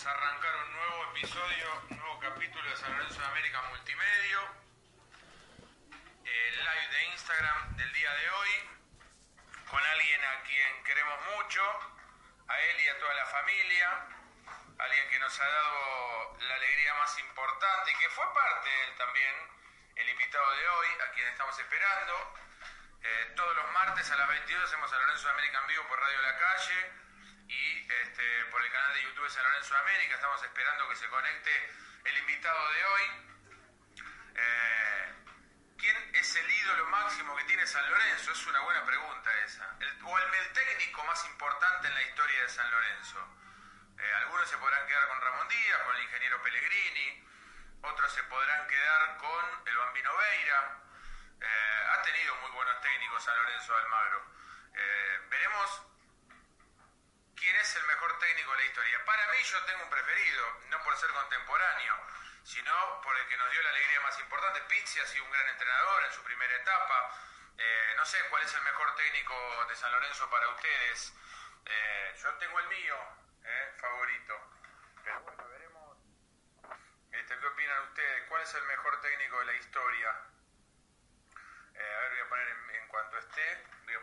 vamos a arrancar un nuevo episodio, un nuevo capítulo de San Lorenzo de América Multimedio. El live de Instagram del día de hoy, con alguien a quien queremos mucho, a él y a toda la familia, alguien que nos ha dado la alegría más importante y que fue parte de él también, el invitado de hoy, a quien estamos esperando. Eh, todos los martes a las 22 hacemos San Lorenzo de América en vivo por Radio La Calle y este, por el canal de YouTube de San Lorenzo de América. Estamos esperando que se conecte el invitado de hoy. Eh, ¿Quién es el ídolo máximo que tiene San Lorenzo? Es una buena pregunta esa. O el, técnico más importante en la historia de San Lorenzo. Eh, algunos se podrán quedar con Ramón Díaz, con el ingeniero Pellegrini, otros se podrán quedar con el Bambino Veira. Eh, ha tenido muy buenos técnicos San Lorenzo de Almagro. veremos quién es el mejor técnico de la historia. Para mí yo tengo un preferido, no por ser contemporáneo, sino por el que nos dio la alegría más importante. Pizzi ha sido un gran entrenador en su primera etapa. Eh, no sé cuál es el mejor técnico de San Lorenzo para ustedes. Eh, yo tengo el mío, eh, favorito. Pero bueno, veremos. Este, ¿Qué opinan ustedes? ¿Cuál es el mejor técnico de la historia? a ver, voy a poner en, en cuanto esté voy a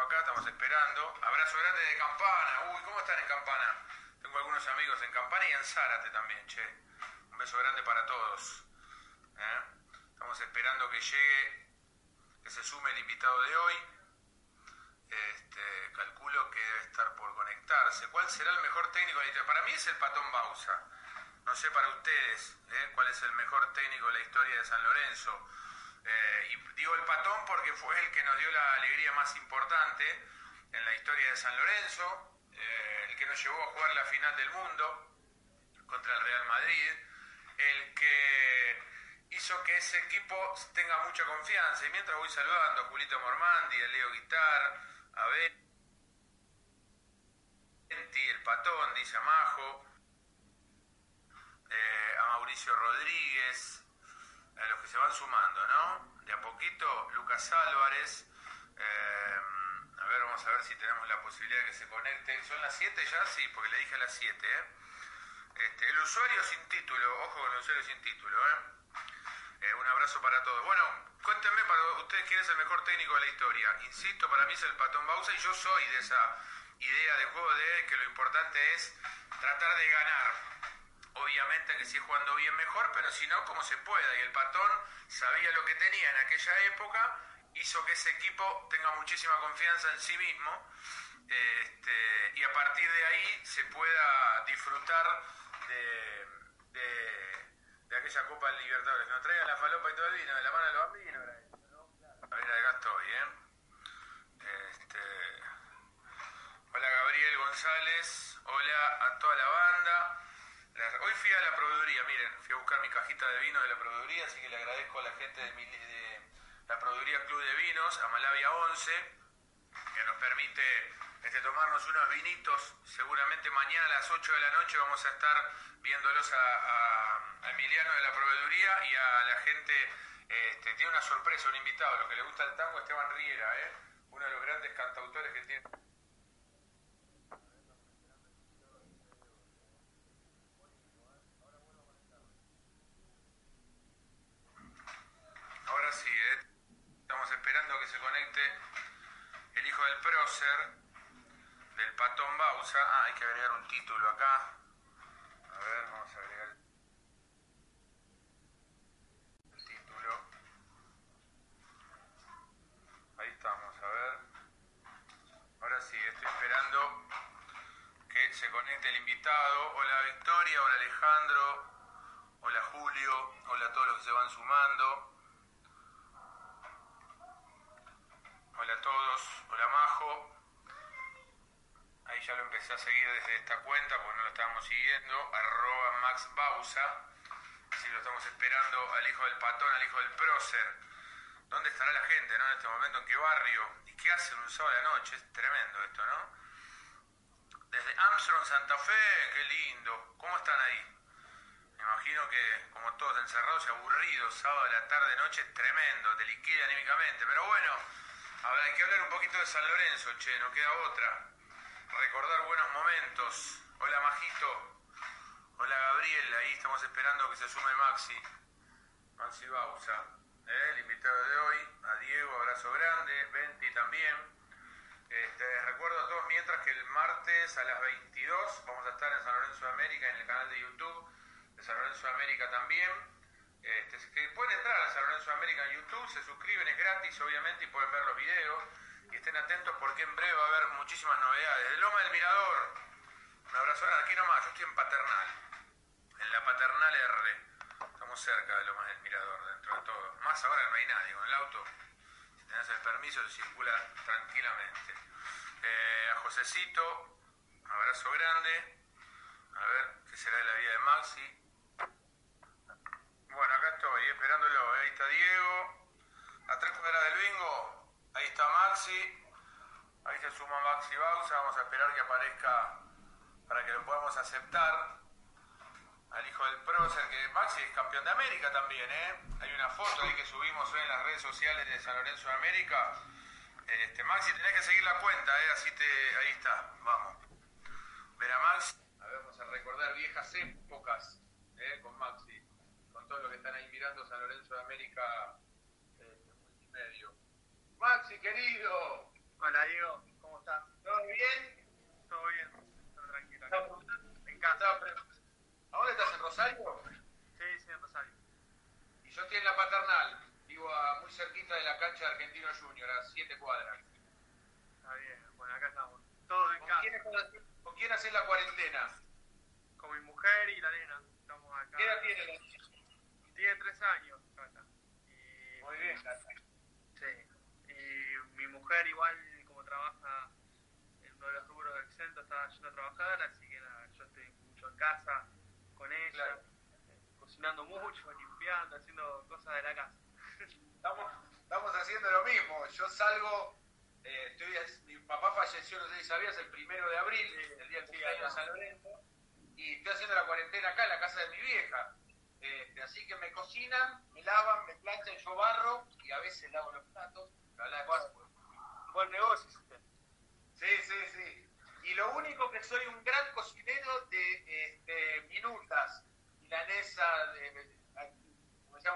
acá, estamos esperando. Abrazo grande de Campana. Uy, ¿cómo están en Campana? Tengo algunos amigos en Campana y en Zárate también, che. Un beso grande para todos. ¿Eh? Estamos esperando que llegue, que se sume el invitado de hoy. Este, calculo que debe estar por conectarse. ¿Cuál será el mejor técnico de la historia? Para mí es el Patón Bausa. No sé para ustedes ¿eh? cuál es el mejor técnico de la historia de San Lorenzo. Eh, y digo el patón porque fue el que nos dio la alegría más importante en la historia de San Lorenzo, eh, el que nos llevó a jugar la final del mundo contra el Real Madrid, el que hizo que ese equipo tenga mucha confianza. Y mientras voy saludando a Julito Mormandi, a Leo Guitar, a Benti, el patón, dice Amajo, eh, a Mauricio Rodríguez, a los que se van sumando, ¿no? De a poquito, Lucas Álvarez. Eh, a ver, vamos a ver si tenemos la posibilidad de que se conecte. ¿Son las 7 ya? Sí, porque le dije a las 7, ¿eh? Este, el usuario sin título, ojo con el usuario sin título, ¿eh? ¿eh? Un abrazo para todos. Bueno, cuéntenme para ustedes quién es el mejor técnico de la historia. Insisto, para mí es el Patón Bausa y yo soy de esa idea de juego de que lo importante es tratar de ganar obviamente que si jugando bien mejor, pero si no, como se pueda. Y el Patón sabía lo que tenía en aquella época, hizo que ese equipo tenga muchísima confianza en sí mismo este, y a partir de ahí se pueda disfrutar de, de, aquella Copa del Libertadores. Nos traigan la falopa y todo el vino de la mano de los bambinos. Ver, acá estoy, ¿eh? Este, hola Gabriel González, hola a toda la banda. Hoy fui a la proveeduría, miren, fui a buscar mi cajita de vino de la proveeduría, así que le agradezco a la gente de, la proveeduría Club de Vinos, a Malavia 11, que nos permite este, tomarnos unos vinitos. Seguramente mañana a las 8 de la noche vamos a estar viéndolos a, Emiliano de la proveeduría y a la gente. Este, tiene una sorpresa, un invitado, a los que le gusta el tango, Esteban Riera, ¿eh? uno de los grandes cantautores que tiene. Ahora sí, ¿eh? estamos esperando que se conecte el del patón Bausa. Ah, hay que agregar un título acá. A ver, vamos a agregar el título. Ahí estamos, a ver. Ahora sí, estoy esperando que se conecte el invitado. Hola Victoria, hola Alejandro, hola Julio, hola a todos los que se van sumando. Hola a todos, hola Majo. Ahí ya lo empecé a seguir desde esta cuenta porque no lo estábamos siguiendo. Arroba Max Bausa. Así lo estamos esperando al hijo del patón, al hijo del prócer. ¿Dónde estará la gente ¿no? en este momento? ¿En qué barrio? ¿Y qué hacen un sábado de la noche? Es tremendo esto, ¿no? Desde Armstrong, Santa Fe, qué lindo. ¿Cómo están ahí? Me imagino que, como todos encerrados y aburridos, sábado de la tarde, noche, tremendo, te liquida anímicamente. Pero bueno, hay que hablar un poquito de San Lorenzo, che, no queda otra. Recordar buenos momentos. Hola, Majito. Hola Gabriel, ahí estamos esperando que se sume Maxi. Maxi Bausa, ¿eh? el invitado de hoy. A Diego, abrazo grande. Venti también. Este, recuerdo a todos mientras que el martes a las 22 vamos a estar en San Lorenzo de América, en el canal de YouTube de San Lorenzo de América también. Este, que pueden entrar a San Lorenzo de América en YouTube, se suscriben, es gratis obviamente y pueden ver los videos. Y estén atentos porque en breve va a haber muchísimas novedades. De Loma del Mirador, un abrazo. Aquí nomás, yo estoy en Paternal, en la Paternal R. Estamos cerca de Lomas del Mirador, dentro de todo. Más ahora no hay nadie, con el auto, si tenés el permiso, se circula tranquilamente. Eh, a Josecito, un abrazo grande. A ver qué será de la vida de Maxi. Bueno, acá estoy, esperándolo. Ahí está Diego. A tres cuadras del bingo. Ahí está Maxi. Ahí se suma Maxi Bausa. Vamos a esperar que aparezca para que lo podamos aceptar. Al hijo del prócer, que Maxi es campeón de América también, ¿eh? Hay una foto ahí que subimos hoy en las redes sociales de San Lorenzo de América. Este, Maxi, tenés que seguir la cuenta, ¿eh? Así te... Ahí está, vamos. Ver a Maxi. A ver, vamos a recordar viejas épocas, ¿eh? Con Maxi. Con todos los que están ahí mirando San Lorenzo de América. Maxi, querido. Hola Diego, ¿cómo estás? ¿Todo bien? Todo bien, todo tranquilo. En casa. ¿A dónde estás? ¿En Rosario? Sí, sí, en Rosario. Y yo estoy en la paternal. Vivo a- muy cerquita de la cancha de Argentino Junior, a siete cuadras. Está bien, bueno, acá estamos. Todos en ¿Con casa. quién, ¿Con quién haces la cuarentena? Con mi mujer y la nena. Estamos acá. ¿Qué edad tiene la Tiene tres años, Cata. Y, Muy bien, Cata. Mujer igual, como trabaja en uno de los rubros exentos, está yendo a trabajar, así que nada, yo estoy mucho en casa con ella, Claro. cocinando mucho, limpiando, haciendo cosas de la casa. Estamos, estamos haciendo lo mismo. Yo salgo, eh, estoy, mi papá falleció, no sé si sabías, el primero de abril, Sí, el día del cumpleaños de. San Lorenzo, y estoy haciendo la cuarentena acá en la casa de mi vieja. Este, así que me cocinan, me lavan, me planchan, yo barro y a veces lavo los platos. La verdad Buen negocio. Sí, sí, sí. Y lo único que soy un gran cocinero de este, minutas, milanesa, de, de-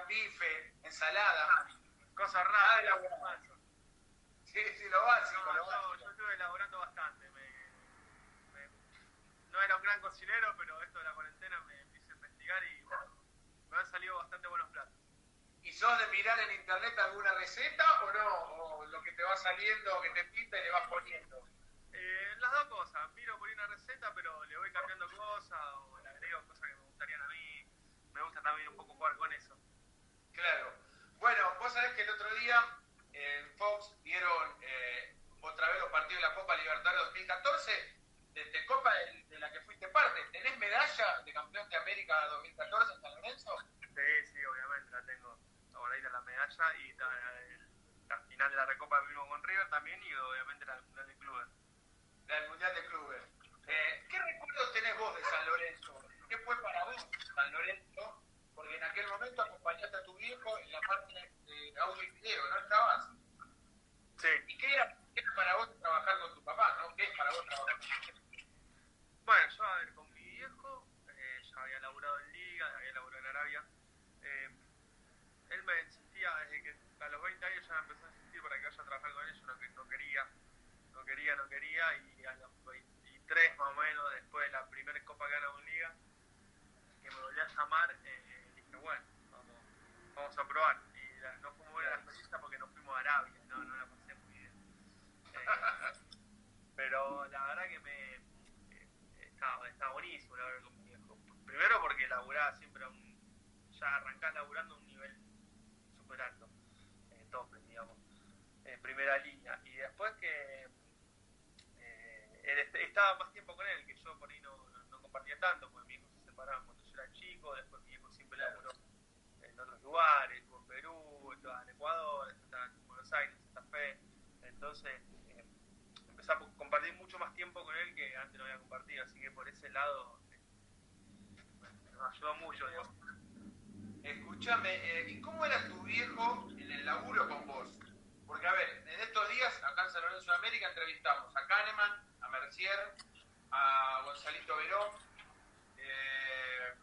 un bife, ensalada. Cosas Ah, raras. elaborado. Sí, sí, lo básico, No, lo yo, básico. yo estuve elaborando bastante. Me, me- no era un gran cocinero, pero esto de la cuarentena me empecé a investigar y me han salido bastante buenos platos. ¿Y sos de mirar en internet alguna receta o no? ¿O lo que te va saliendo, que te pinta y le vas poniendo? Eh, las dos cosas, miro por una receta, pero le voy cambiando cosas o le agrego cosas que me gustarían a mí. Me gusta también un poco jugar con eso. Claro. Bueno, vos sabés que el otro día en Fox dieron eh, otra vez los partidos de la Copa Libertadores 2014, de, de Copa de, de la que fuiste parte. ¿Tenés medalla de campeón de América 2014 en San Lorenzo? Sí, sí, obviamente la tengo. Ahora ir a la medalla y la final de la Recopa vimos con River también y obviamente la final de clubes. La del Mundial de Clubes. Eh, ¿Qué recuerdos tenés vos de San Lorenzo? ¿Qué fue para vos San Lorenzo? Porque en aquel momento acompañaste a tu viejo en la parte de audio y video, ¿no estabas? Sí. ¿Y qué era, qué era para vos trabajar con tu papá, no? ¿Qué es para vos trabajar con tu papá? Bueno, yo a ver, con mi viejo, eh, ya había laburado en Liga, había laburado en Arabia. Eh, él me insistía desde que a los 20 años ya me empezó a insistir para que vaya a trabajar con él, yo no, que- no quería, no quería, y a los 23 más o menos, después de la primera Copa que ganamos Liga, que me volví a llamar, eh, dije, bueno, vamos, vamos a probar. Y la- no fue muy buena la experiencia porque nos fuimos a Arabia, no, no la pasé muy bien. Eh, pero la verdad que me eh, estaba, estaba buenísimo laburar con mi viejo. Primero porque laburaba siempre un, ya arrancás laburando un nivel súper alto, eh, tope, digamos, en primera línea. Y después que eh, él est- estaba más tiempo con él, que yo por ahí no, no, no compartía tanto, porque mi hijo se separaron cuando yo era chico, después mi hijo siempre laburó en otros lugares, estuvo en Perú, en Ecuador, estaba en Buenos Aires, en Santa Fe. Entonces eh, empecé a compartir mucho más tiempo con él que antes no había compartido, así que por ese lado eh, nos ayudó mucho. digamos. Escúchame, eh, ¿y cómo era tu viejo en el laburo con vos? Porque, a ver, en estos días, acá en San Lorenzo de América, entrevistamos a Kahneman, A Gonzalito Verón, eh,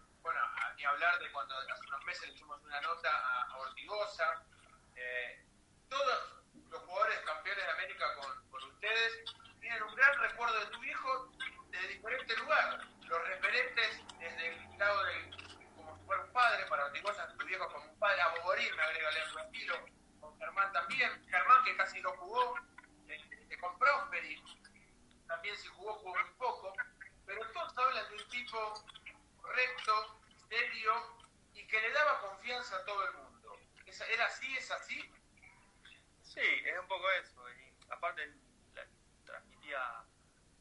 cuando hace unos meses le hicimos una nota a, a Ortigosa. Eh, todos los jugadores campeones de América con, ustedes tienen un gran recuerdo de tu hijo de diferente lugar. Los referentes desde el lado del, como si fuera un padre, para Ortigosa, tu viejo como un padre, a Boborín, me agrega Leandro Antilo, con Germán también, Germán que casi no jugó, eh, con Prosperi, también si jugó, jugó muy poco, pero todos hablan de un tipo recto, serio y que le daba confianza a todo el mundo. ¿Era así? ¿Es así? Sí, es un poco eso. Y aparte, transmitía,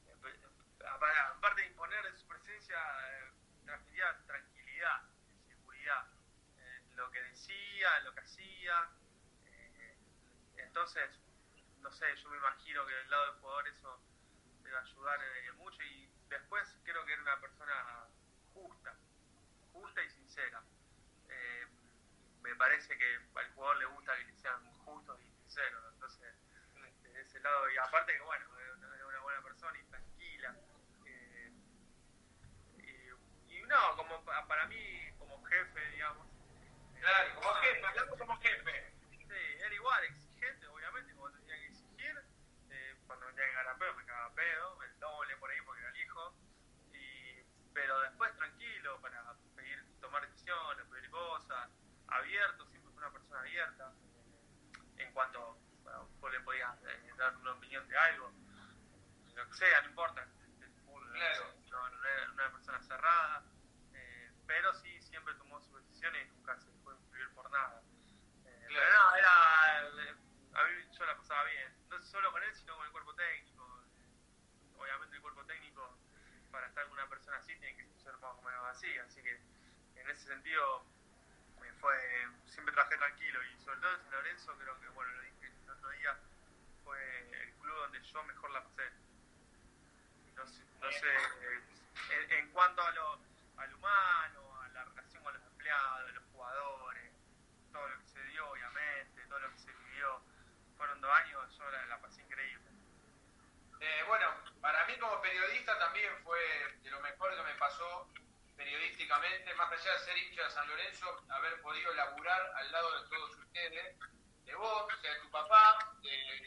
eh, aparte de imponer su presencia, eh, transmitía tranquilidad, seguridad. Eh, lo que decía, lo que hacía. entonces, no sé, yo me imagino que del lado del jugador eso a ayudar mucho. Y después creo que era una persona justa, justa y sincera. me parece que jugador le gusta que sean justos y entonces, de ese lado, y aparte que bueno, es una buena persona y tranquila. Eh, y, y, no, como para mí, como jefe, digamos. Claro, como jefe, hablando como jefe. Sí, era igual, exigente, obviamente, cuando tenía que exigir, eh, cuando tenía que ganar pedo, me cagaba pedo, el doble por ahí porque era el hijo. Y, pero después tranquilo para pedir, tomar decisiones, pedir cosas, abierto, siempre fue una persona abierta en cuanto bueno, vos le podías eh, dar una opinión de algo, lo que sea, no importa. Claro. Era una persona cerrada, eh, pero sí siempre tomó sus decisiones y nunca se dejó influir por nada. Eh, claro. Pero no, era. A mí yo la pasaba bien, no solo con él, sino con el cuerpo técnico. Obviamente, el cuerpo técnico, para estar con una persona así, tiene que ser más o menos así, así que en ese sentido fue siempre trabajé tranquilo y sobre todo en San Lorenzo creo que bueno lo dije el otro día fue el club donde yo mejor la pasé. No sé, no sé en, cuanto a lo, al humano a la relación con los empleados los jugadores todo lo que se dio obviamente todo lo que se vivió fueron dos años yo la, la pasé increíble. Eh, bueno para mí como periodista también fue de lo mejor que me pasó periodísticamente, más allá de ser hincha de San Lorenzo, haber podido laburar al lado de todos ustedes, de vos, de tu papá, de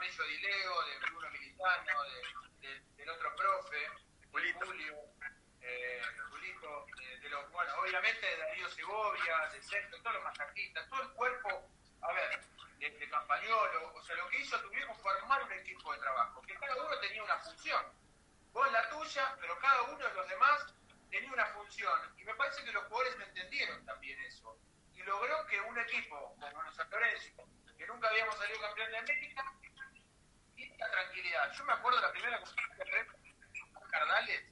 Camello Dileo, de Bruno Militano, de, de, del otro profe, de Julio, eh, Julito, de, los, bueno, obviamente de Darío Segovia, de Sergio, todos los masajistas, todo el cuerpo, a ver, de, de Campañolo, o sea, lo que hizo tu viejo fue armar un equipo de trabajo, que cada uno tenía una función. Vos la tuya, pero cada uno de los demás tenía una función. Y me parece que los jugadores me entendieron también eso. Y logró que un equipo como San Lorenzo, que nunca habíamos salido campeón de América, la tranquilidad. Yo me acuerdo de la primera conferencia con Cardales,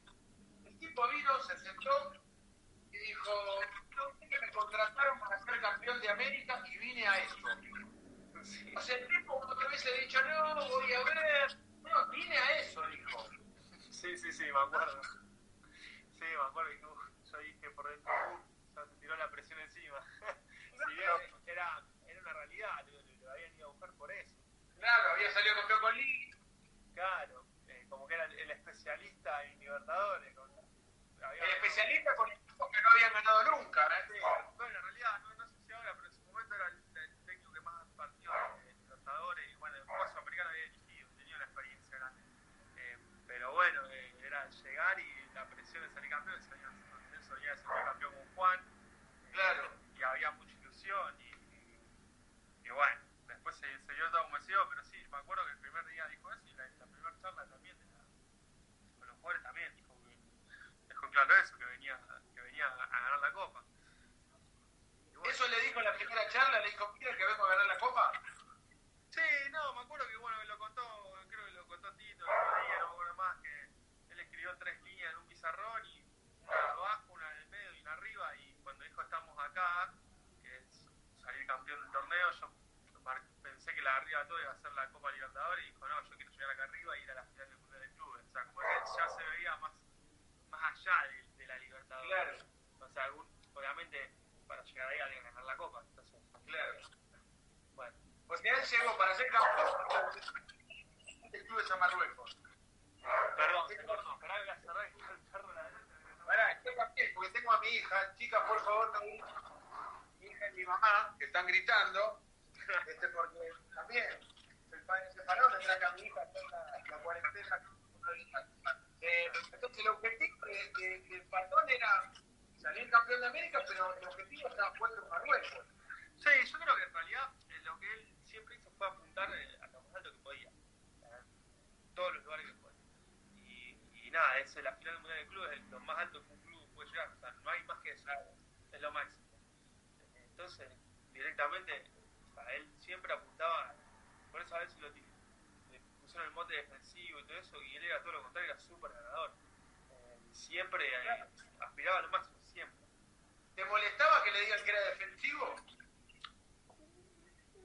el tipo vino, se sentó y dijo, que me contrataron para ser campeón de América y vine a eso. Sí. O sea, el tipo otra vez hubiese dicho, no, voy a ver, no, vine a eso, dijo. Sí, sí, sí, me acuerdo. Sí, me acuerdo yo dije por dentro, uh, se tiró la presión encima. si bien era, era una realidad, lo, lo, habían ido a buscar por eso. Claro, había salido campeón con Lee. Claro, eh, como que era el, el, especialista en Libertadores. Con, el especialista con equipos que no habían ganado nunca. ¿eh? Sí, bueno, en realidad, no, no, sé si ahora, pero en su momento era el, el técnico que más partió en Libertadores y bueno, el juego sudamericano había dirigido, tenía una experiencia grande. Eh, pero bueno, eh, era llegar y la presión de salir campeón, se había, eso venía de salir campeón con Juan. Claro. Eh, y había mucha ilusión y, y, y bueno, después se, se dio todo como se dio, pero sí, me acuerdo que el primer día dijo eso y la, la primera charla también de la, con los jugadores también dijo que dejó claro eso, que venía, que venía a, a ganar la copa. Bueno, ¿Eso le dijo en la primera charla? ¿Le dijo, mira que vengo a ganar la copa? Sí, no, me acuerdo que bueno, que lo contó, creo que lo contó Tito el otro día, no me acuerdo más, que él escribió tres líneas en un pizarrón y una abajo, una en el medio y una arriba y cuando dijo estamos acá, que es salir campeón del torneo, yo pensé que la de arriba todo iba a ser la Copa Libertadores y dijo no, yo quiero llegar acá arriba y ir a la final del Mundial de Clubes, o sea, como que ya se veía más, más allá de, de la Libertadores. Claro. O sea, algún, obviamente para llegar ahí que ganar la Copa, entonces, claro. Bueno. Pues él llegó para ser campeón del Clubes a Marruecos. Perdón, pará, voy a cerrar el perro la Pará, estoy también, mi hija. Por favor, no mamá, que están gritando, este, porque también el padre se paró, tendrá que a mi hija hacer la, la cuarentena. Eh, entonces el objetivo de, de, del patón era salir campeón de América, pero el objetivo estaba puesto en Marruecos. Sí, yo creo que en realidad eh, lo que él siempre hizo fue apuntar eh, a lo más alto que podía, en todos los lugares que podía. Y, y nada, es la final mundial del club, es lo más alto que o sea, no hay más que eso, es lo máximo. Entonces, directamente, o sea, él siempre apuntaba, por eso a veces lo le pusieron el mote defensivo y todo eso, y él era todo lo contrario, era súper ganador. Eh, siempre eh, aspiraba a lo máximo, siempre. ¿Te molestaba que le digan que era defensivo?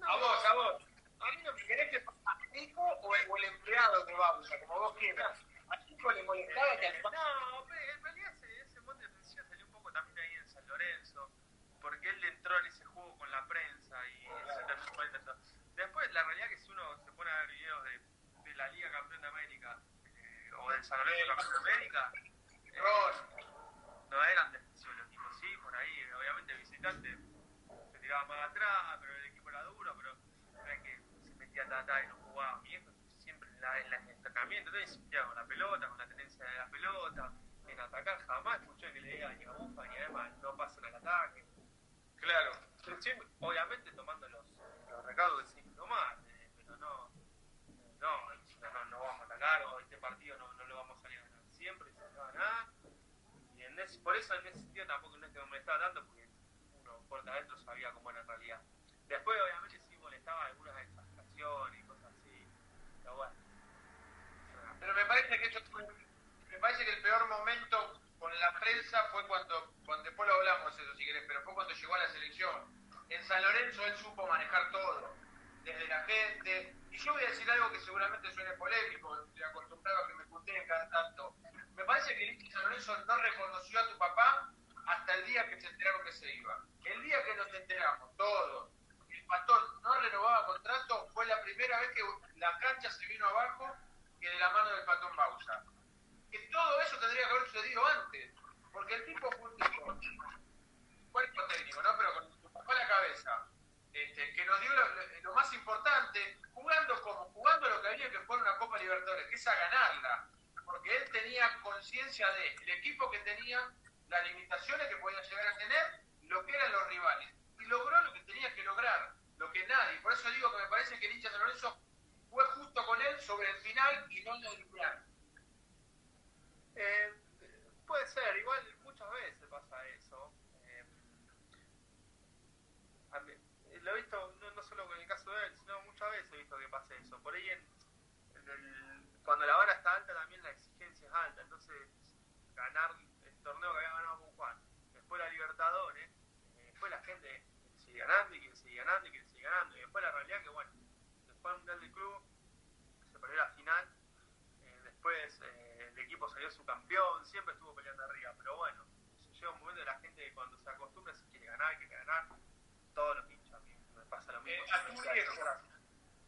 A vos, a vos. A mí no me querés que a Nico o el, o el empleado de Bausa, como vos quieras. A Nico le molestaba que al No, pero en realidad ese, ese mote defensivo salió un poco también ahí en San Lorenzo, porque él entró en ese juego con la prensa y se terminó molestando. Después, la realidad es que si uno se pone a ver videos de, de la Liga Campeón de América eh, o del San Lorenzo Campeón de América, eh, no eran defensivos los tipos, sí, por ahí, obviamente visitante se tiraba más atrás, pero el equipo era duro, pero no es que se metía atrás y no jugaba. Viejo siempre en, la, en, la, en el entrenamiento, entonces se metía con la pelota, con la tenencia de la pelota, en atacar, jamás escuché que le diga ni a Bufa ni además no pasan al ataque. Siempre, obviamente tomando los, los recaudos que sí, tomar, eh, pero no, no, no, no vamos a atacar o este partido no, no lo vamos a salir a ganar. Siempre se va a ganar. Y en ese, por eso en ese sentido tampoco no es que me molestaba tanto, porque uno por adentro sabía cómo era en realidad. Después obviamente sí molestaba algunas exageraciones y cosas así, pero bueno. Pero me parece que me parece que el peor momento con la prensa fue cuando, cuando después lo hablamos eso si querés, pero fue cuando llegó a la selección. En San Lorenzo él supo manejar todo, desde la gente. Y yo voy a decir algo que seguramente suene polémico, estoy acostumbrado a que me puteen cada tanto. Me parece que San Lorenzo no reconoció a tu papá hasta el día que se enteraron que se iba. El día que nos enteramos, todos, el pastor no renovaba contrato, fue la primera vez que la cancha se vino abajo que de la mano del patón Bausa. Que todo eso tendría que haber sucedido antes, porque el tipo fue un tipo, cuerpo técnico, ¿no? Pero la cabeza, este, que nos dio lo, lo- lo más importante, jugando como, jugando lo que había que fue una Copa Libertadores, que es a ganarla, porque él tenía conciencia de el equipo que tenía, las limitaciones que podía llegar a tener, lo que eran los rivales, y logró lo que tenía que lograr, lo que nadie, por eso digo que me parece que el hincha San Lorenzo fue justo con él sobre el final y no en el plan. Eh, puede ser, igual muchas veces pasa eso. Eh, a mí- eh, lo he visto no, no solo con el caso de él, sino muchas veces he visto que pasa eso. Por ahí, en, en el- cuando la vara está alta, también la exigencia es alta. Entonces, ganar el torneo que había ganado con Juan, después la Libertadores, eh, después la gente sigue ganando y quiere seguir ganando y quiere seguir ganando. Y después la realidad que, bueno, después del Mundial del Club, se perdió la final. Eh, después eh, el equipo salió su campeón, siempre estuvo peleando arriba, pero bueno, llega un momento de la gente que cuando se acostumbra se quiere ganar, quiere ganar, todos los hinchas, a mí me pasa lo mismo. Eh, a tu viejo,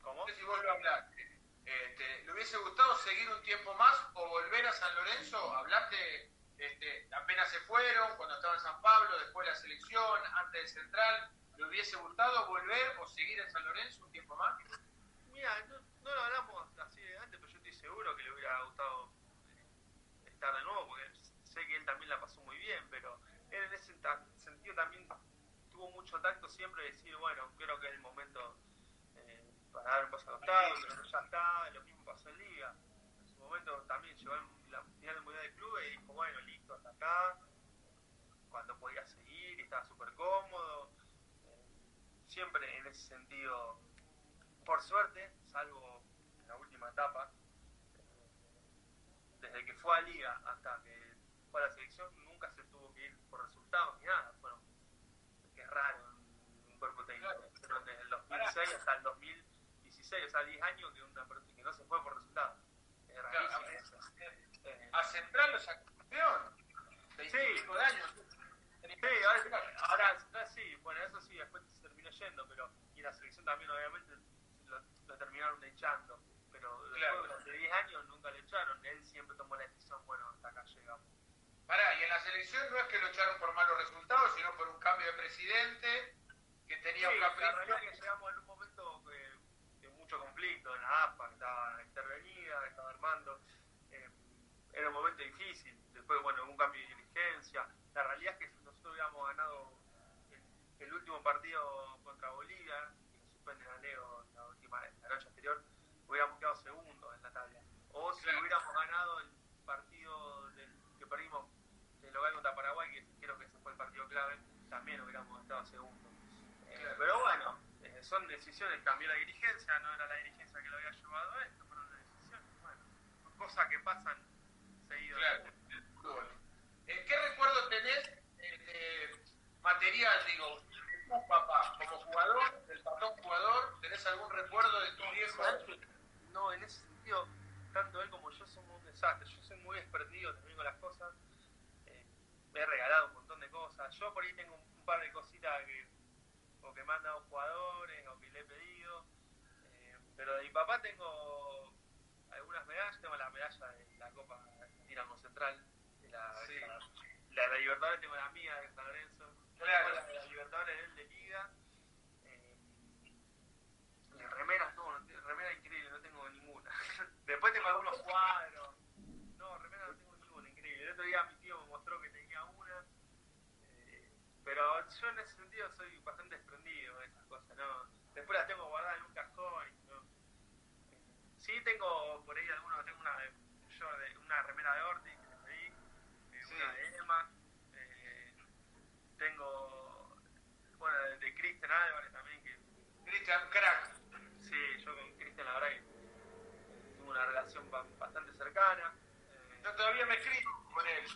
¿Cómo? si vos lo hablaste, este, ¿le hubiese gustado seguir un tiempo más o volver a San Lorenzo? ¿Hablaste este, apenas se fueron, cuando estaba en San Pablo, después de la selección, antes del Central? ¿Le hubiese gustado volver o seguir en San Lorenzo un tiempo más? Mira, no, no lo hablamos así de antes, pero yo estoy seguro que le hubiera gustado de nuevo, porque sé que él también la pasó muy bien, pero él en ese sentido también tuvo mucho tacto siempre de decir, bueno, creo que es el momento eh, para dar un paso al costado, pero ya está, lo mismo pasó en Liga. En su momento también llegó la final del Mundial de Club y dijo, bueno, listo, hasta acá, cuando podía seguir, y estaba súper cómodo. Eh, siempre en ese sentido por suerte, salvo en la última etapa, fue a Liga hasta que fue a la selección, nunca se tuvo que ir por resultados ni nada. Fueron, que es raro un cuerpo técnico. Fueron desde el 2006 hasta el 2016, o sea, 10 años que, una, que no se fue por resultados. Es rarísimo. Eh, A Central lo sacó campeón. Sí. 25 de años. Sí, ahora, ahora, ahora sí, bueno, eso sí, después se terminó yendo, pero y la selección también obviamente lo, lo terminaron echando, pero después Claro. durante 10 años nunca lo echaron, él siempre tomó la decisión, bueno, hasta acá llegamos. Pará, y en la selección no es que lo echaron por malos resultados, sino por un cambio de presidente, que tenía un La capricho. realidad es que llegamos en un momento de mucho conflicto en la que estaba intervenida, estaba armando. Eh, era un momento difícil. Después, bueno, un cambio de dirigencia. La realidad es que nosotros hubiéramos ganado el, el último partido contra Bolivia, que nos suspenden a Leo la, última, la noche anterior, hubiéramos quedado segundos en la tabla. O si Claro. hubiéramos ganado el partido del, que perdimos de local contra Paraguay, que creo que ese fue el partido clave, también hubiéramos estado segundos. Eh, Claro. Pero bueno, eh, son decisiones, cambió la dirigencia, no era la dirigencia que lo había llevado a esto, fueron decisiones, bueno, cosas que pasan seguido. Claro. Eh, ¿Qué recuerdo tenés eh, de material, digo, tu papá como jugador, del patrón jugador? ¿Tenés algún recuerdo de tu viejo? ¿Sabes que No, en ese sentido, tanto él como yo somos un desastre. Yo soy muy desprendido también con las cosas. Eh, me he regalado un montón de cosas. Yo por ahí tengo un par de cositas que, o que me han dado jugadores o que le he pedido. Eh, pero de mi papá tengo algunas medallas. Tengo la medalla de la Copa Dinamo Central. De la, Sí. la, la de la Libertadores tengo la mía de San Lorenzo. Claro. Tengo la la Libertadores de Liga. Eh, remeras, no, remera increíble, no tengo ninguna. Después tengo algunos cuadros. No, remera no tengo ninguna, increíble. El otro día mi tío me mostró que tenía una. eh, pero yo en ese sentido soy bastante desprendido de esas cosas, ¿no? Después las tengo guardadas en un cajón. y ¿no? Sí tengo por ahí algunos, tengo una yo de, una remera de Orti que le pedí, eh, Sí. una de Emma, eh, tengo, bueno, de, de Cristian Álvarez también, que Cristian, crack. Sí, yo con Cristian la verdad que tuve una relación ba- bastante cercana. Eh, Yo todavía me escribo con él.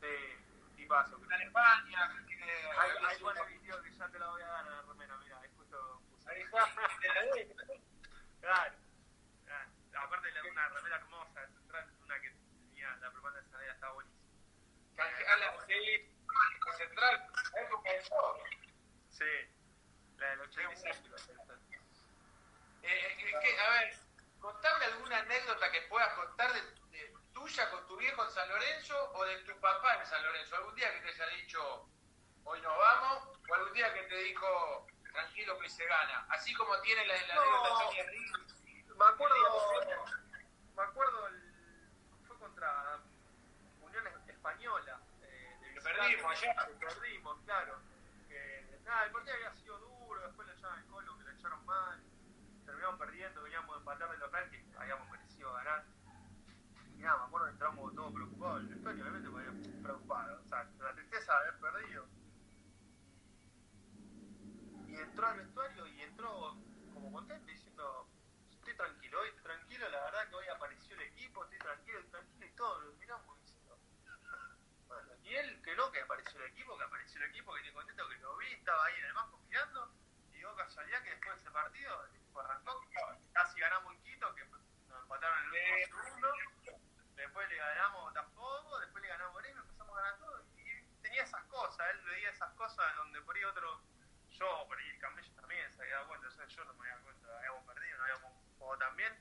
sí, tipazo. Está en España, que ahí pone mi tío que ya te la voy a dar a la remera, mira, ahí justo puse. Ahí está, te la doy. Claro. Aparte le una remera hermosa, de central, una que tenía la propaganda de Sanera, estaba buenísima. Canjeala, sí, Central, época de todo. Sí, la del 85. iba a ser. Eh, eh, que- a ver, contame alguna anécdota que puedas contar de, de tuya con tu viejo en San Lorenzo o de tu papá en San Lorenzo. Algún día que te haya dicho, hoy nos vamos, o algún día que te dijo, tranquilo que se gana. Así como tiene la, la No. Enrique. Me acuerdo, me acuerdo, el, fue contra Unión Española. Eh, de Que perdimos allá. Que perdimos, claro. Que, nada, el partido había sido duro, después lo echaron el colo, que lo echaron mal. Terminamos perdiendo, veníamos a empatar de local, que habíamos merecido ganar. Y nada, me acuerdo que entramos todos preocupados. El vestuario, obviamente, me había preocupado. O sea, la tristeza de haber perdido. Y entró al vestuario y entró como contento diciendo, estoy tranquilo, hoy estoy tranquilo, la verdad que hoy apareció el equipo, estoy tranquilo, estoy tranquilo y todo, lo miramos diciendo, bueno, y él que no, que apareció el equipo, que apareció el equipo, que estoy contento que lo vi, estaba ahí en el banco mirando, y digo casualidad que después de ese partido, el equipo arrancó, casi ganamos en Quito, que nos empataron en el último segundo, después le ganamos a Botafogo, después le ganamos a Gremio, empezamos a ganar todo, y tenía esas cosas, él veía esas cosas donde por ahí otro, yo por ahí el Camello también se había dado cuenta, yo no me había dado cuenta, habíamos perdido, no habíamos jugado tan bien,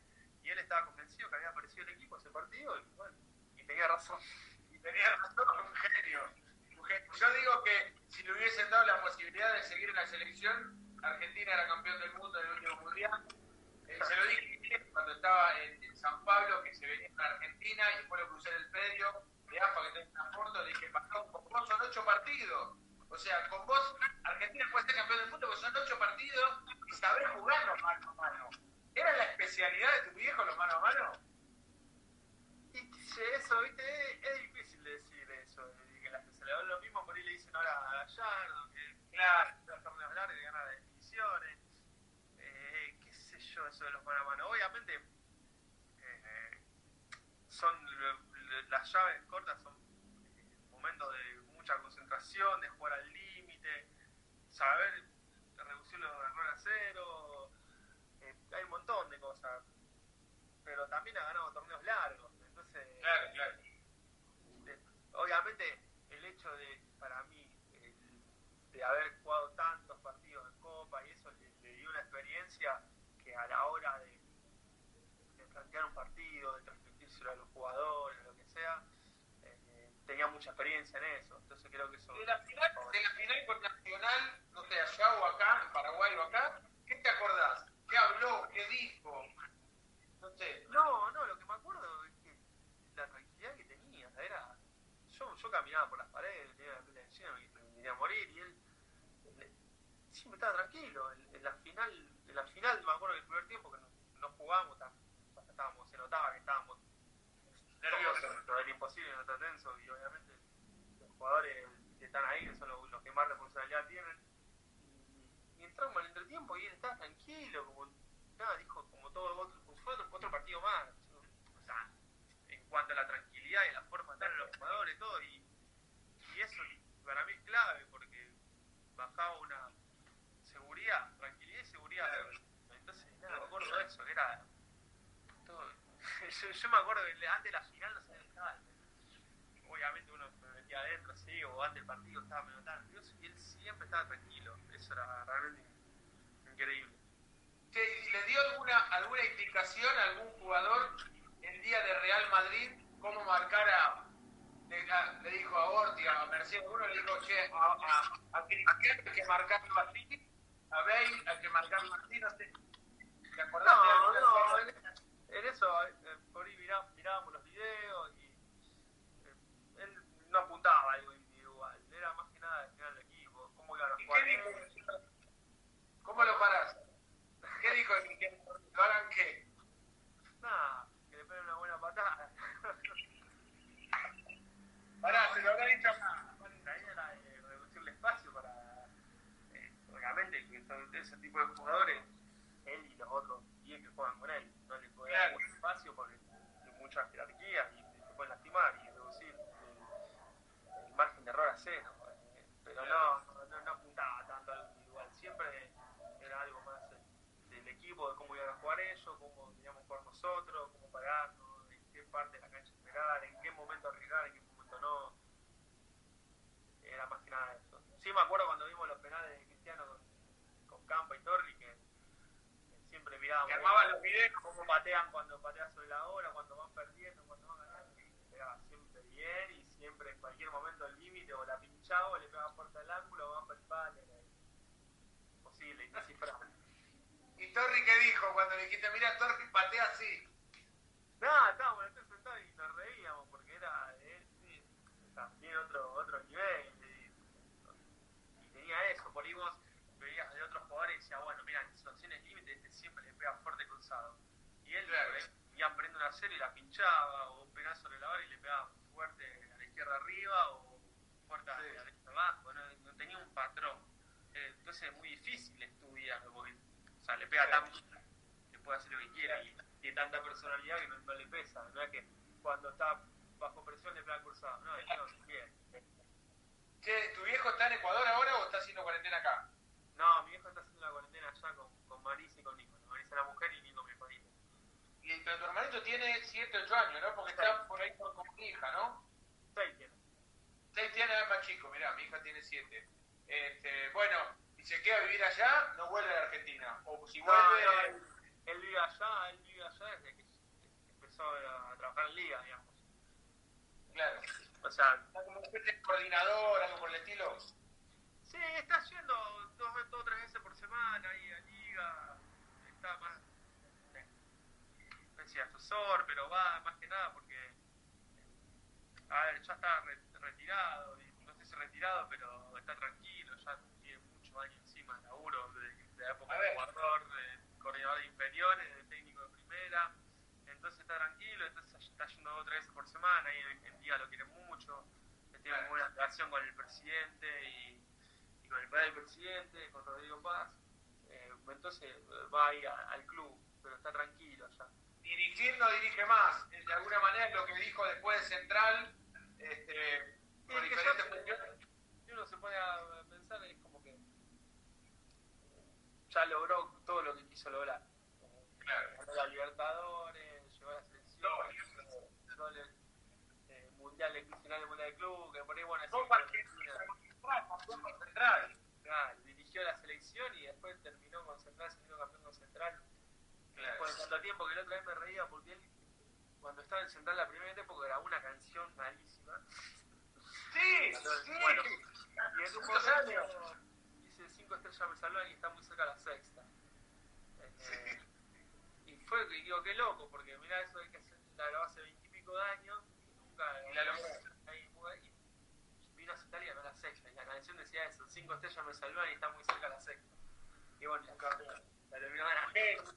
y él estaba convencido que había aparecido el equipo ese partido, y bueno, y tenía razón. Y tenía razón, un genio. Yo digo que si le hubiesen dado la posibilidad de seguir en la selección, Argentina era campeón del mundo en el último mundial. Eh, se lo dije cuando estaba en, San Pablo, que se venía a Argentina, y después lo crucé en el predio de AFA, que tengo una foto, le dije, Patrón, con vos son ocho partidos. O sea, con vos, Argentina puede ser campeón del mundo porque son ocho partidos y saber jugarlos mano a mano. ¿Era la especialidad de tu viejo los mano a mano? Y eso, viste, es, difícil decir eso, de que la especialidad es lo mismo, por ahí le dicen ahora a Gallardo, que Claro. los torneos largos y gana definiciones, eh, qué sé yo, eso de los mano a mano. Obviamente, eh, son las llaves cortas son eh, momentos de mucha concentración, de jugar al límite, saber reducir los errores a cero, eh, hay un montón de cosas. Pero también ha ganado torneos largos, entonces Claro, claro. obviamente el hecho de, para mí, de haber jugado tantos partidos en Copa y eso le, dio una experiencia que a la hora de, plantear un partido, de transmitírselo a los jugadores, lo que sea, eh, tenía mucha experiencia en eso. Entonces creo que eso... De la final, de no sé, allá o acá, en Paraguay, miraba por las paredes, tenía la piel encima, me quería morir, y él, él siempre estaba tranquilo. En, en la final, en la final, me acuerdo del primer tiempo que no, no jugábamos, estábamos, se notaba que estábamos nerviosos, lo del imposible no está tenso, y obviamente los jugadores que están ahí, que son los, los que más responsabilidad tienen, y, y entramos al entretiempo y él estaba tranquilo, como nada, dijo como todo otro, como si fuera otro, otro partido más. O sea, en cuanto a la tranquilidad y la forma de estar en los jugadores, todo, y, y eso para mí es clave porque bajaba una seguridad, tranquilidad y seguridad. Entonces, nada, me acuerdo de eso, que era todo. Yo, yo me acuerdo que antes de la final no se estaba. Obviamente uno me metía adentro, sí, o antes del partido estaba medio tan nervioso y él siempre estaba tranquilo. Eso era realmente increíble. ¿y ¿Le dio alguna, alguna indicación a algún jugador el día de Real Madrid cómo marcar a... Le, a- le dijo a Orti, a Mercedes, uno le dijo, che, a, a, a Cristiano hay que marcarlo así, a Bale hay que marcarlo así, no sé. ¿Te acordás de alguna no, en, en eso, mirá- mirábamos los videos y eh, él no apuntaba a algo individual, era más que nada destinado al equipo, cómo iban a ¿Y jugar. ¿Cómo lo parás? ¿Qué dijo? ¿Que lo hagan qué? Nada, que le peguen una buena patada. Pará, se lo habrá dicho La idea era eh, reducirle espacio para, eh, obviamente, que son de ese tipo de jugadores, él y los otros 10 que juegan con él, no le pueden dar Claro. mucho espacio porque hay muchas jerarquías y se pueden lastimar y reducir el, el margen de error a cero. eh, Pero no, no, no apuntaba tanto al individual, siempre era algo más eh, del equipo, de cómo iban a ellos, cómo teníamos que jugar nosotros, cómo pararnos, en qué parte de la cancha esperar, en qué momento arriesgar, en qué momento no era más que nada eso. Sí me acuerdo cuando vimos los penales de Cristiano con, con Campa y Torri que, que siempre mirábamos Que armaban los videos. cómo patean cuando patean sobre la hora, cuando van perdiendo, cuando van ganando, y pegaba siempre bien y siempre en cualquier momento al límite o la pinchaba o le pegaba fuerte al ángulo o va para el palo, imposible, indescifrable. ¿Y Torri qué dijo cuando le dijiste, mira, Torri patea así? No, estábamos en sentados y nos reíamos porque era eh, sí, también otro otro nivel. Y, y tenía eso, por ahí vos veías de otros jugadores y decías, bueno, mira, en situaciones límite este siempre le pega fuerte cruzado. Y él Claro. iban perdiendo una serie y la pinchaba, o pegaba sobre la hora y le pegaba fuerte a la izquierda arriba o fuerte a la derecha abajo. No, no tenía un patrón. Eh, entonces es muy difícil estudiarlo porque o sea, le pega tan que puede hacer lo que quiera y tiene tanta personalidad que no, no le pesa. No es que cuando está bajo presión le pega cruzado. No, no, bien. Che, ¿tu viejo está en Ecuador ahora o está haciendo cuarentena acá? No, mi viejo está haciendo la cuarentena allá con, con Marisa y con Nico. Marisa la mujer y Nico mi hermanito. Y pero tu hermanito tiene 7, 8 años, ¿no? Porque está por ahí con mi hija, ¿no? Seis tiene. 6 tiene es más chico, mirá, mi hija tiene 7. Este, bueno, se queda a vivir allá, no vuelve a la Argentina. O si vuelve... no, él, él vive allá, él vive allá desde que empezó a trabajar en Liga, digamos. Claro. O sea, Está como de coordinador, algo por el estilo. Sí, está yendo dos, o tres veces por semana ahí a Liga. Está más. eh, No sé si asesor, pero va más que nada porque. A ver, ya está re- retirado. No sé si retirado, pero está tranquilo. Ya años encima de laburo. De, de la época de jugador, de coordinador de inferiores, de técnico de primera. Entonces está tranquilo. Entonces está yendo dos o tres veces por semana. Y en, Liga lo quiere mucho. Tiene Claro. buena relación con el presidente y y con el padre del presidente, con Rodrigo Paz. Eh, entonces eh, va ahí a- al club, pero está tranquilo ya. Dirigir no dirige más. De alguna manera es lo que dijo después de Central, este, por diferentes ya- funciones. Si uno se pone a pensar, es como que ya logró todo lo que quiso lograr. Claro. Ganó la Libertadores, llegó a la selección, llegó al eh, Mundial de Mundial de Club, que por ahí, bueno, No, Central. Claro, dirigió la selección y después terminó con Central, salió campeón con Central. Claro. Después de tanto tiempo que la otra vez me reía porque él, cuando estaba en Central la primera época, grabó una canción malísima. Sí, sí. Bueno, y en un momento cinco estrellas me salvan y está muy cerca la sexta. Eh, y fue, y digo, qué loco, porque mira eso hay que hacer, la grabó hace veintipico de años y nunca Y la logró. ahí, ahí, cinco estrellas me salvan y está muy cerca la sexta. Y bueno, la, la terminó ganando.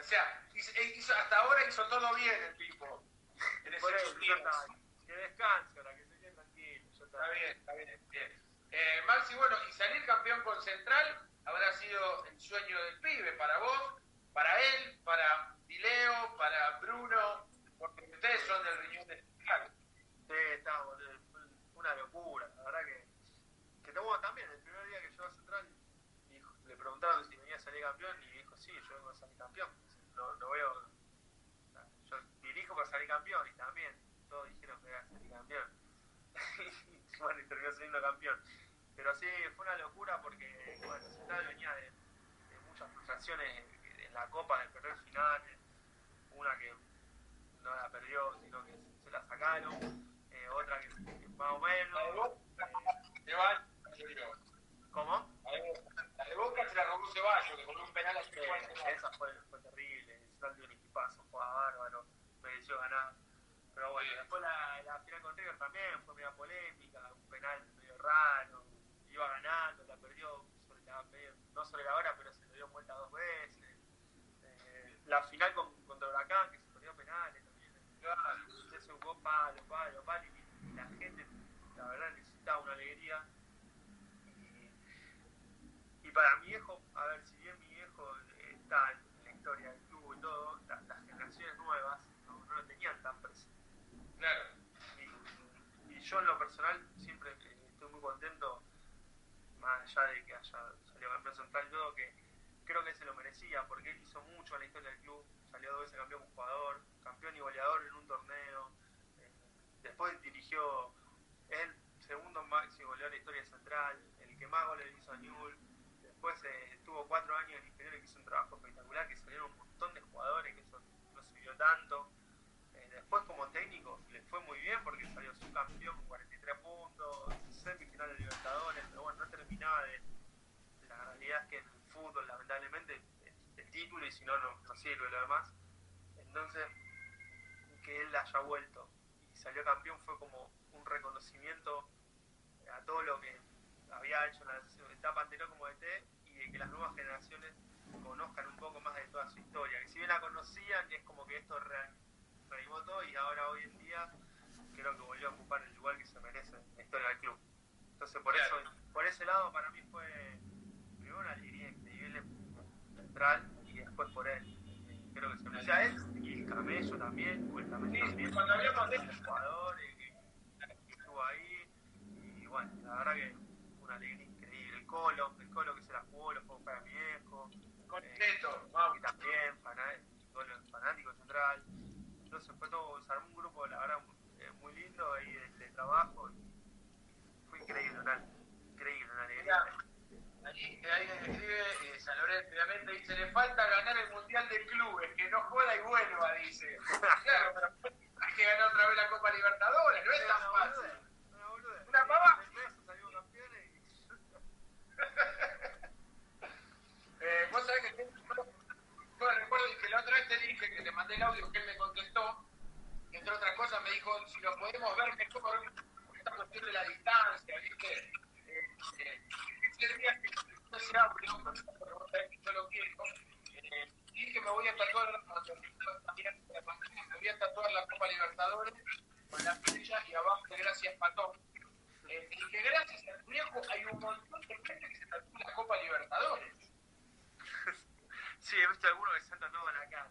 O sea, hizo, hasta ahora hizo todo bien el tipo. En Por eso, que descanse ahora, que se quede tranquilo. Está bien, está bien. bien. Eh, Maxi, bueno, y salir campeón con Central habrá sido el sueño del pibe para vos, para él, para Dileo, para Bruno, porque ustedes son del riñón de Central. Sí, estamos, una locura, la verdad que, que tomó también, el primer día que llegó a Central, le preguntaron si venía a salir campeón y dijo, sí, yo vengo a salir campeón, no, no veo, yo dirijo para salir campeón y también, todos dijeron que iba a salir campeón. y bueno, y terminó saliendo campeón. Pero sí, fue una locura porque, bueno, Central venía de, muchas frustraciones en, la Copa, de perder finales, una que no la perdió, sino que se la sacaron, eh, otra que, más o menos. Eh, ¿Cómo? La de Boca se la robó Ceballos, que con un penal a sí, Esa fue, fue terrible, Central dio un equipazo, fue bárbaro, mereció ganar. Pero bueno, después la, la final con River también fue media polémica, un penal medio raro iba ganando, la perdió sobre la, no sobre la hora, pero se le dio vuelta dos veces. Eh, la final con, contra Huracán, que se perdió penales también. Se jugó palo, palo, palo, y, la gente, la verdad, necesitaba una alegría. Y, para mi viejo, a ver, si bien mi viejo está en la historia del club y todo, las generaciones nuevas no, lo tenían tan presente. Claro. Y, y yo en lo personal siempre estoy muy contento más allá de que haya salido campeón central, yo que creo que se lo merecía, porque él hizo mucho en la historia del club, salió dos veces campeón jugador, campeón y goleador en un torneo, eh, después dirigió, el segundo máximo goleador de la historia central, el que más goles hizo a Newell, después eh, estuvo cuatro años en inferior que hizo un trabajo espectacular, que salieron un montón de jugadores, que eso no se tanto. Eh, después como técnico le fue muy bien porque salió subcampeón con 43 puntos, semifinal de la realidad que en el fútbol, lamentablemente, el, título y si no, no, sirve lo demás. Entonces, que él haya vuelto y salió campeón fue como un reconocimiento a todo lo que había hecho en la etapa anterior como DT y de que las nuevas generaciones conozcan un poco más de toda su historia. Que si bien la conocían, es como que esto todo y ahora hoy en día creo que volvió a ocupar el lugar que se merece en la historia del club. Entonces por eso, por ese lado para mí fue primero una alegría increíble central y después por él. Creo que se merecía a él y el camello también, o el camello también. Cuando hablamos de este jugador que, estuvo ahí, y bueno, la verdad que una alegría increíble. El Colo, el Colo que se la jugó, lo fue para mi viejo. Contento, eh, Y también fanático central. Entonces fue todo, se armó un grupo, la verdad, eh, muy lindo ahí de, de trabajo una, increíble, alegría. Allí alguien escribe, eh, San Lorenzo, obviamente, dice, le falta ganar el Mundial de Clubes, que no juega y vuelva, dice. claro, pero hay que ganar otra vez la Copa Libertadores, no es tan fácil. Una, pava. eh, vos sabés que yo recuerdo que la otra vez te dije que te mandé el audio que él me contestó, entre otras cosas me dijo, si lo podemos ver mejor esta cuestión de la distancia, ¿viste? Eh, eh, que se abre. Eh, y que me voy a tatuar, me voy a tatuar la Copa Libertadores con la flecha y abajo de Gracias Patón. Eh, y que gracias al viejo hay un montón de gente que se tatúa la Copa Libertadores. sí, he visto algunos que se han tatuado la cara.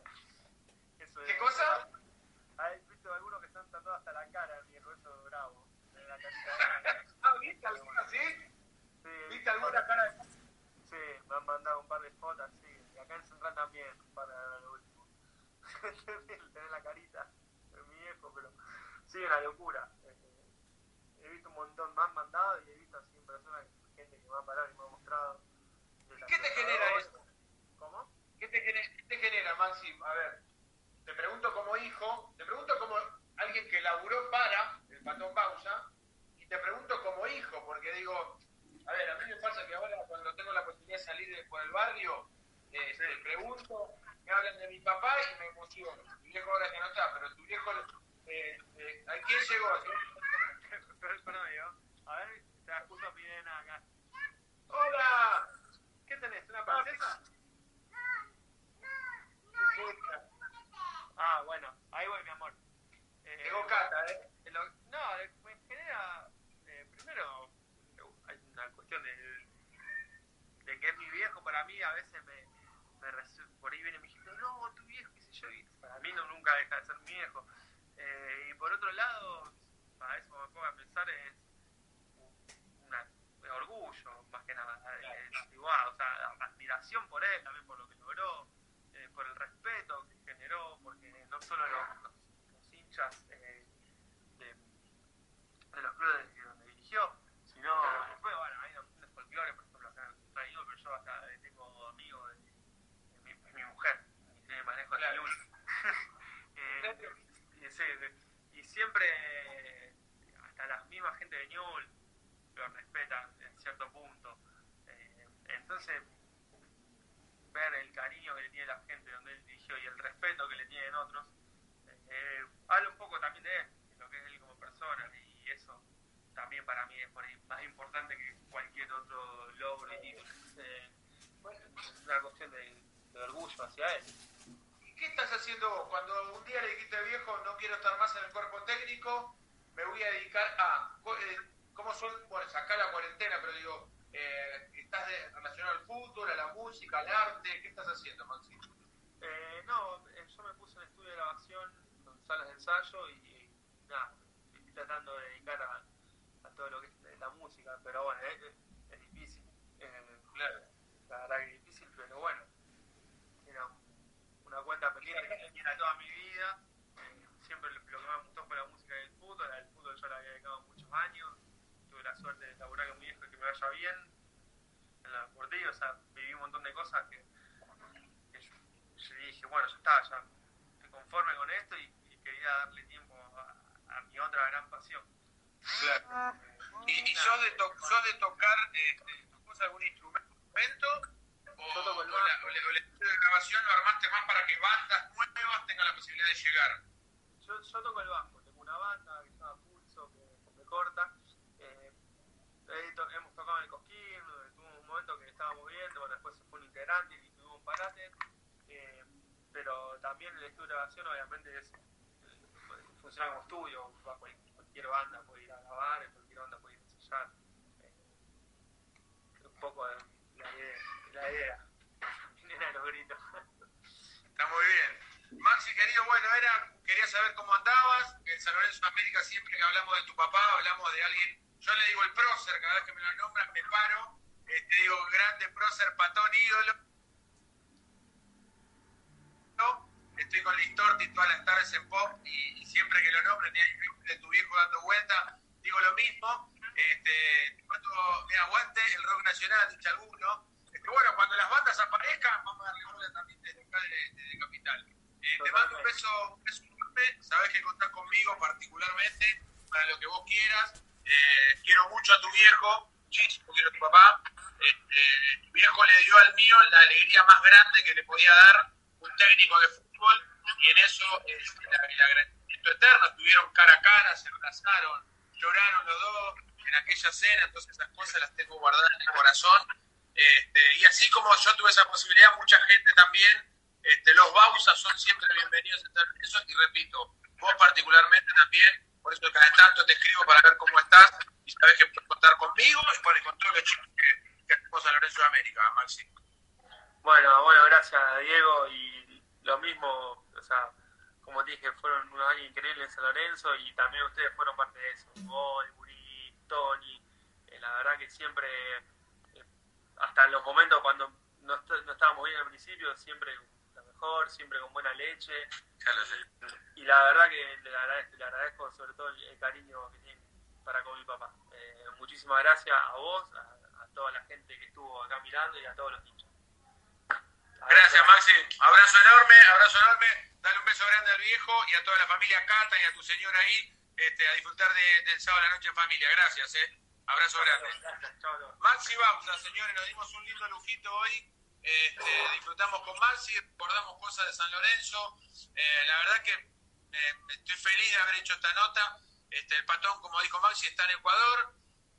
Eso ¿Qué cosa? He visto algunos que se han tatuado hasta la cara, mi eso bravo. ah, ¿viste alguna así? Sí, ¿Viste alguna cara de... Sí, me han mandado un par de fotos, sí. Y acá en Central también, para lo último. Tener la carita de mi viejo, pero sí, una locura. Eh, he visto un montón más mandados y he visto así en persona gente que me ha parado y me ha mostrado. ¿Qué te genera eso? ¿Cómo? ¿Qué te, genera, ¿Qué te A ver, te pregunto como hijo, te pregunto como alguien que laburó para el patón Bausa, te pregunto como hijo, porque digo, a ver, a mí me pasa que ahora cuando tengo la posibilidad de salir por el barrio, eh, te pregunto, me hablan de mi papá y me emociono. Mi viejo ahora que no está, pero tu viejo, eh, eh, ¿a quién llegó? A ver, a veces me, me por ahí viene mi gente, no, tu viejo, qué sé yo, y para mí no, nunca deja de ser mi viejo. Eh, y por otro lado, a eso me pongo a pensar es un orgullo, más que nada, igual, o sea, admiración por él, también por lo que logró, eh, por el respeto que generó, porque no solo los, los, hinchas eh, de, de, los clubes donde dirigió, sino después, bueno, hay un folclore, por ejemplo, acá en traído, pero yo acá tengo amigos de, mi, mi, mujer, y tiene manejo de salud. eh, y, y siempre, hasta la misma gente de Newell lo respetan en cierto punto. Eh, entonces, ver el cariño que le tiene la gente donde él dirigió y el respeto que le tienen otros, eh, habla un poco también de él, de lo que es él como persona, y eso también para mí es más importante que cualquier otro logro y título. Eh, es una cuestión de, de orgullo hacia él. ¿Qué estás haciendo vos? Cuando un día le dijiste viejo, no quiero estar más en el cuerpo técnico, me voy a dedicar a... Eh, ¿Cómo son? Bueno, sacar la cuarentena, pero digo, eh, ¿estás relacionado al fútbol, a la música, al arte? ¿Qué estás haciendo, Maxi? Eh, no, eh, yo me puse en estudio de grabación, en salas de ensayo y, nada, estoy tratando de dedicar a, todo lo que es la música, pero bueno, es, difícil. claro. La verdad que es difícil, pero bueno, era una tenía toda mi vida. siempre lo, que más me gustó fue la música y el fútbol. El fútbol yo la había dedicado muchos años la suerte de laburar con mi y que me vaya bien en la deportiva, o sea, viví un montón de cosas que, yo, dije, bueno, ya está, ya estoy conforme con esto y, quería darle tiempo a, mi otra gran pasión. Claro. ¿Y, y sos, de de tocar este, algún instrumento? ¿O, el o, la, o, de grabación lo armaste más para que bandas nuevas tengan la posibilidad de llegar? Yo, yo toco el bajo, tengo una banda que se llama Pulso, que me corta hemos tocado en el Cosquín, tuvo un momento que estábamos bueno, después se fue un integrante y tuvimos un parate, eh, pero también el estudio de grabación obviamente es, funciona como estudio, cualquier banda puede ir a grabar, cualquier banda puede ir a ensayar. Eh, un poco de la idea. Idea. los gritos. Está muy bien. Maxi, querido, bueno, era, quería saber cómo andabas. En San Lorenzo de América, siempre que hablamos de tu papá, hablamos de alguien yo le digo el prócer, cada vez que me lo nombran me paro, este, digo grande prócer, patón, ídolo. Estoy con Listorti todas las tardes en pop y, siempre que lo nombran, y de tu viejo dando vuelta, digo lo mismo. Este, me aguante el rock nacional, dice alguno. Este, bueno, cuando las bandas aparezcan, vamos a darle bola también desde acá de, Capital. Eh, te mando un beso, un beso enorme, sabes que contás conmigo particularmente para lo que vos quieras. Eh, quiero mucho a tu viejo, muchísimo quiero a tu papá. Este, tu viejo le dio al mío la alegría más grande que le podía dar un técnico de fútbol y en eso este, el agradecimiento eterno. Estuvieron cara a cara, se abrazaron, lloraron los dos en aquella cena, entonces esas cosas las tengo guardadas en el corazón. Este, y así como yo tuve esa posibilidad, mucha gente también, este, los Bausas son siempre bienvenidos a eso y repito, vos particularmente también por eso cada tanto te escribo para ver cómo estás y sabes que puedes contar conmigo y con todos los chicos que, que hacemos a Lorenzo de América, Maxi. Bueno, bueno, gracias Diego y lo mismo, o sea, como dije, fueron unos años increíbles en San Lorenzo y también ustedes fueron parte de eso. Muri, Tony, eh, la verdad que siempre, hasta en los momentos cuando no, no estábamos bien al principio, siempre siempre con buena leche. Y la verdad que le agradezco, le agradezco sobre todo el, cariño que tiene para con mi papá. Eh, muchísimas gracias a vos, a, toda la gente que estuvo acá mirando y a todos los hinchas. Gracias, Maxi. Abrazo enorme, abrazo enorme. Dale un beso grande al viejo y a toda la familia Cata y a tu señora ahí este, a disfrutar del sábado a la noche en familia. Gracias, eh. Abrazo grande. Maxi Bausa, señores, nos dimos un lindo lujito hoy. Este, disfrutamos con Maxi, recordamos cosas de San Lorenzo. Eh, la verdad que eh, estoy feliz de haber hecho esta nota. Este, el patón, como dijo Maxi, está en Ecuador.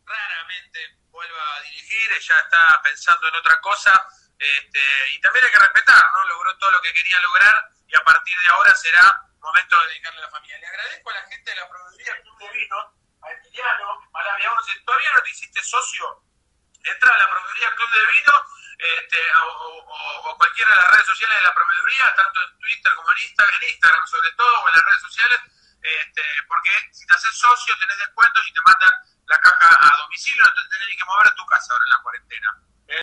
Raramente vuelva a dirigir, ya está pensando en otra cosa. Este, y también hay que respetar, ¿no? Logró todo lo que quería lograr y a partir de ahora será momento de dedicarle a la familia. Le agradezco a la gente de la proveeduría Club de Vino, Emiliano, Malavia todavía no te hiciste socio. Entra a la proveeduría Club de Vino este, o, cualquiera de las redes sociales de la proveeduría, tanto en Twitter como en Instagram, en Instagram sobre todo, o en las redes sociales, este, porque si te haces socio tenés descuentos y te mandan la caja a domicilio, no te tenés que mover a tu casa ahora en la cuarentena.